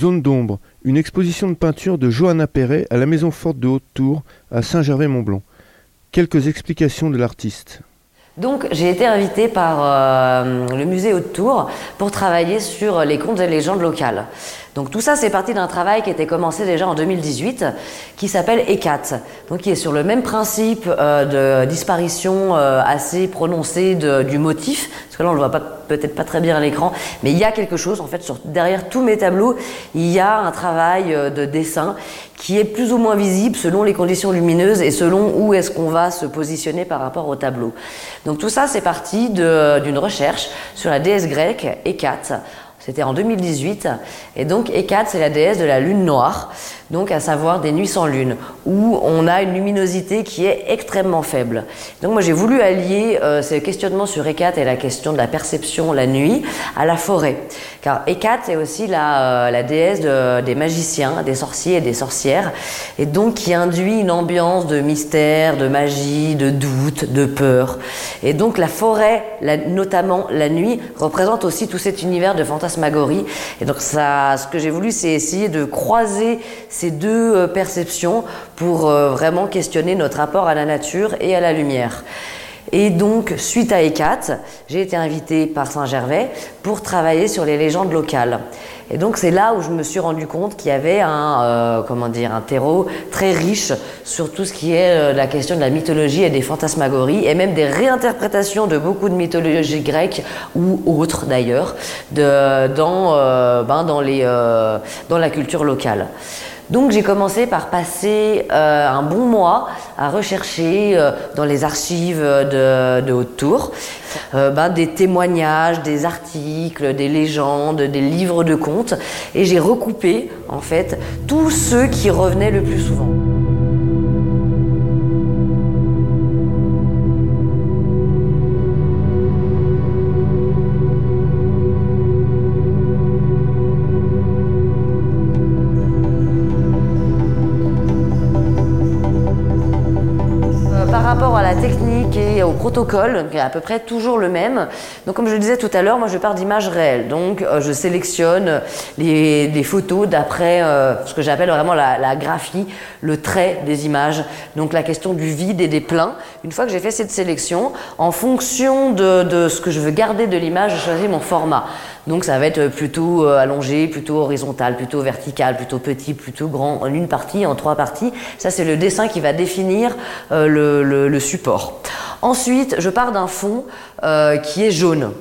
Zone d'ombre, une exposition de peinture de Johanna Perret à la Maison Forte de Haute-Tour à Saint-Gervais-Mont-Blanc. Quelques explications de l'artiste. Donc j'ai été invitée par euh, le musée Haute-Tour pour travailler sur les contes et légendes locales. Donc tout ça, c'est parti d'un travail qui était commencé déjà en 2018, qui s'appelle ECAT, donc qui est sur le même principe euh, de disparition euh, assez prononcée du motif, là on le voit peut-être pas très bien à l'écran, mais il y a quelque chose en fait derrière tous mes tableaux, il y a un travail euh, de dessin qui est plus ou moins visible selon les conditions lumineuses et selon où est-ce qu'on va se positionner par rapport au tableau. Donc tout ça, c'est parti d'une recherche sur la déesse grecque Hécate c'était en 2018. Et donc, Hécate, c'est la déesse de la lune noire, donc à savoir des nuits sans lune, où on a une luminosité qui est extrêmement faible. Donc, moi, j'ai voulu allier euh, ces questionnements sur Hécate et la question de la perception la nuit à la forêt. Car Hécate est aussi la, euh, déesse des magiciens, des sorciers et des sorcières, et donc qui induit une ambiance de mystère, de magie, de doute, de peur. Et donc, la forêt, notamment la nuit, représente aussi tout cet univers de fantasmes et donc ce que j'ai voulu, c'est essayer de croiser ces deux euh, perceptions pour euh, vraiment questionner notre rapport à la nature et à la lumière. Et donc, suite à ECAT, j'ai été invitée par Saint-Gervais pour travailler sur les légendes locales. Et donc, c'est là où je me suis rendu compte qu'il y avait un, euh, comment dire, un terreau très riche sur tout ce qui est la question de la mythologie et des fantasmagories, et même des réinterprétations de beaucoup de mythologies grecques ou autres d'ailleurs, dans, ben, dans, les, dans la culture locale. Donc j'ai commencé par passer euh, un bon mois à rechercher euh, dans les archives de, de Haute-Tour euh, ben, des témoignages, des articles, des légendes, des livres de contes, et j'ai recoupé en fait tous ceux qui revenaient le plus souvent. 哎，对。Protocole, qui est à peu près toujours le même. Donc, comme je le disais tout à l'heure, moi je pars d'images réelles. Donc, euh, je sélectionne les, photos d'après euh, ce que j'appelle vraiment la, graphie, le trait des images. Donc, la question du vide et des pleins. Une fois que j'ai fait cette sélection, en fonction de, ce que je veux garder de l'image, je choisis mon format. Donc ça va être plutôt euh, allongé, plutôt horizontal, plutôt vertical, plutôt petit, plutôt grand, en une partie, en trois parties. Ça, c'est le dessin qui va définir le, support. Ensuite, je pars d'un fond euh, qui est jaune.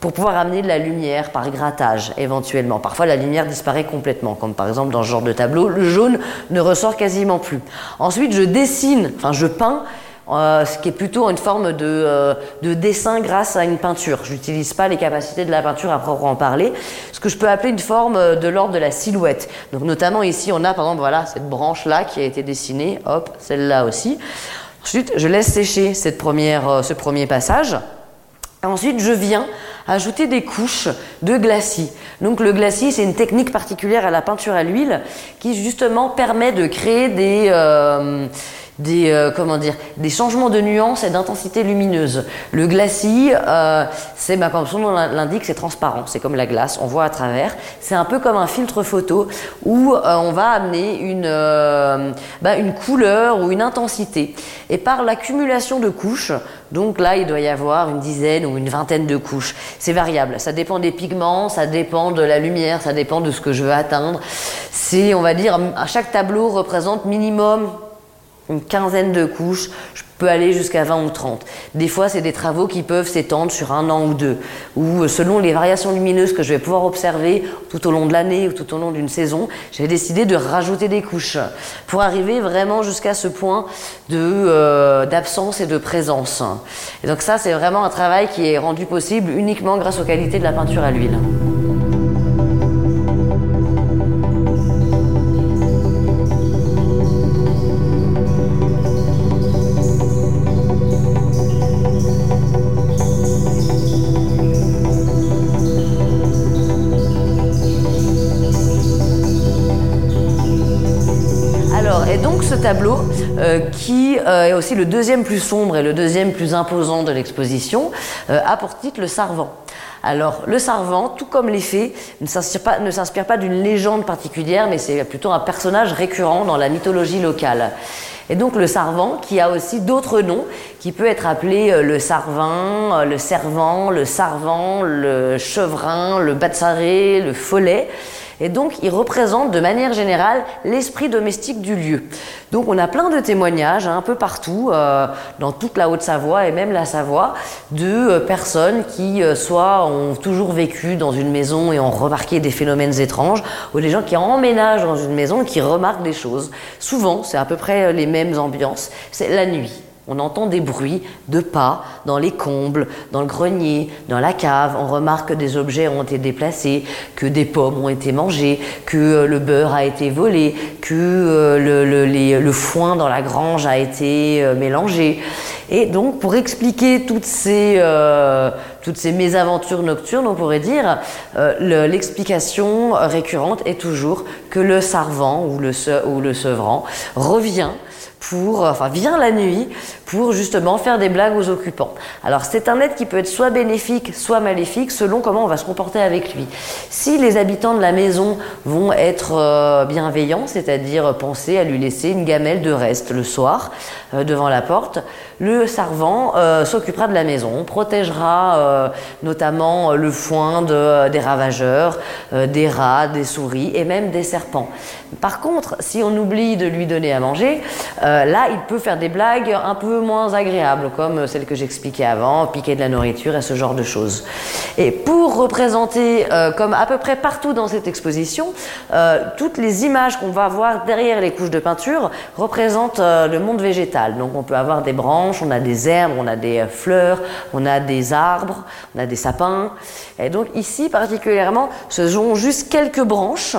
pour pouvoir amener de la lumière par grattage éventuellement. Parfois la lumière disparaît complètement, comme par exemple dans ce genre de tableau, le jaune ne ressort quasiment plus. Ensuite je dessine, enfin je peins euh, ce qui est plutôt une forme de, euh, de dessin grâce à une peinture. Je n'utilise pas les capacités de la peinture à proprement parler, ce que je peux appeler une forme de l'ordre de la silhouette. Donc notamment ici, on a par exemple voilà cette branche là qui a été dessinée, hop, celle-là aussi. Ensuite, je laisse sécher première, ce premier passage. Ensuite, je viens ajouter des couches de glacis. Donc le glacis, c'est une technique particulière à la peinture à l'huile qui justement permet de créer des, des euh, comment dire des changements de nuances et d'intensité lumineuse. Le glacis, euh, c'est bah, comme son nom l'indique, c'est transparent, c'est comme la glace, on voit à travers. C'est un peu comme un filtre photo où euh, on va amener une bah, une couleur ou une intensité. Et par l'accumulation de couches, donc là il doit y avoir une dizaine ou une vingtaine de couches. C'est variable, ça dépend des pigments, ça dépend de la lumière, ça dépend de ce que je veux atteindre. C'est on va dire à chaque tableau représente minimum une quinzaine de couches, je peux aller jusqu'à 20 ou 30. Des fois, c'est des travaux qui peuvent s'étendre sur un an ou deux, ou euh, selon les variations lumineuses que je vais pouvoir observer tout au long de l'année ou tout au long d'une saison, j'ai décidé de rajouter des couches pour arriver vraiment jusqu'à ce point de euh, d'absence et de présence. Et donc ça, c'est vraiment un travail qui est rendu possible uniquement grâce aux qualités de la peinture à l'huile. Tableau qui est aussi le deuxième plus sombre et le deuxième plus imposant de l'exposition a pour titre Le Sarvant. Alors, le Sarvant, tout comme les fées, ne s'inspire pas, d'une légende particulière, mais c'est plutôt un personnage récurrent dans la mythologie locale. Et donc le Sarvant, qui a aussi d'autres noms, qui peut être appelé euh, le Sarvin, euh, le Servant, le Sarvant, le Chevrin, le Batsaré, le Follet. Et donc, il représente de manière générale l'esprit domestique du lieu. Donc, on a plein de témoignages hein, un peu partout, euh, dans toute la Haute-Savoie et même la Savoie, de euh, personnes qui euh, soit ont toujours vécu dans une maison et ont remarqué des phénomènes étranges, ou des gens qui emménagent dans une maison et qui remarquent des choses. Souvent, c'est à peu près les mêmes ambiances. C'est la nuit. On entend des bruits de pas dans les combles, dans le grenier, dans la cave. On remarque que des objets ont été déplacés, que des pommes ont été mangées, que euh, le beurre a été volé, que euh, le, foin dans la grange a été euh, mélangé. Et donc, pour expliquer toutes ces, mésaventures nocturnes, on pourrait dire, l'explication récurrente est toujours que le sarvant ou le sevrant revient pour, enfin, vient la nuit pour justement faire des blagues aux occupants. Alors c'est un être qui peut être soit bénéfique, soit maléfique, selon comment on va se comporter avec lui. Si les habitants de la maison vont être euh, bienveillants, c'est-à-dire penser à lui laisser une gamelle de reste le soir euh, devant la porte, le servant euh, s'occupera de la maison, on protégera notamment le foin de, des ravageurs, des rats, des souris et même des serpents. Par contre, si on oublie de lui donner à manger, là il peut faire des blagues un peu moins agréables, comme celle que j'expliquais avant, piquer de la nourriture et ce genre de choses. Et pour représenter, euh, comme à peu près partout dans cette exposition, euh, toutes les images qu'on va voir derrière les couches de peinture représentent euh, le monde végétal. Donc on peut avoir des branches, on a des herbes, on a des fleurs, on a des arbres, on a des sapins. Et donc ici particulièrement, ce sont juste quelques branches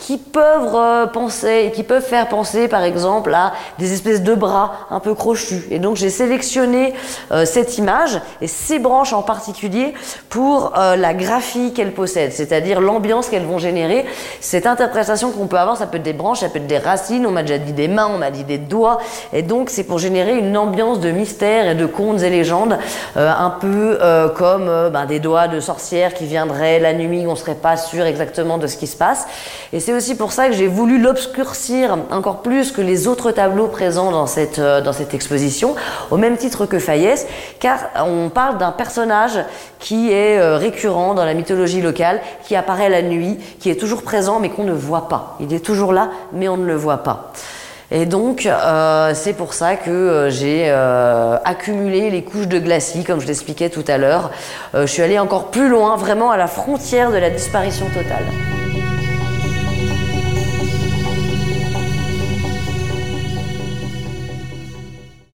qui peuvent euh, penser, qui peuvent faire penser par exemple à des espèces de bras un peu crochus. Et donc j'ai sélectionné euh, cette image et ces branches en particulier pour euh, la graphie qu'elles possèdent, c'est-à-dire l'ambiance qu'elles vont générer. Cette interprétation qu'on peut avoir, ça peut être des branches, ça peut être des racines, on m'a déjà dit des mains, on m'a dit des doigts. Et donc c'est pour générer une ambiance de mystère et de contes et légendes, un peu comme ben, des doigts de sorcières qui viendraient la nuit, on serait pas sûr exactement de ce qui se passe. C'est aussi pour ça que j'ai voulu l'obscurcir encore plus que les autres tableaux présents dans cette, euh, exposition, au même titre que Fayès, car on parle d'un personnage qui est euh, récurrent dans la mythologie locale, qui apparaît la nuit, qui est toujours présent mais qu'on ne voit pas. Il est toujours là mais on ne le voit pas. Et donc, euh, c'est pour ça que j'ai accumulé les couches de glacis, comme je l'expliquais tout à l'heure. je suis allée encore plus loin, vraiment à la frontière de la disparition totale.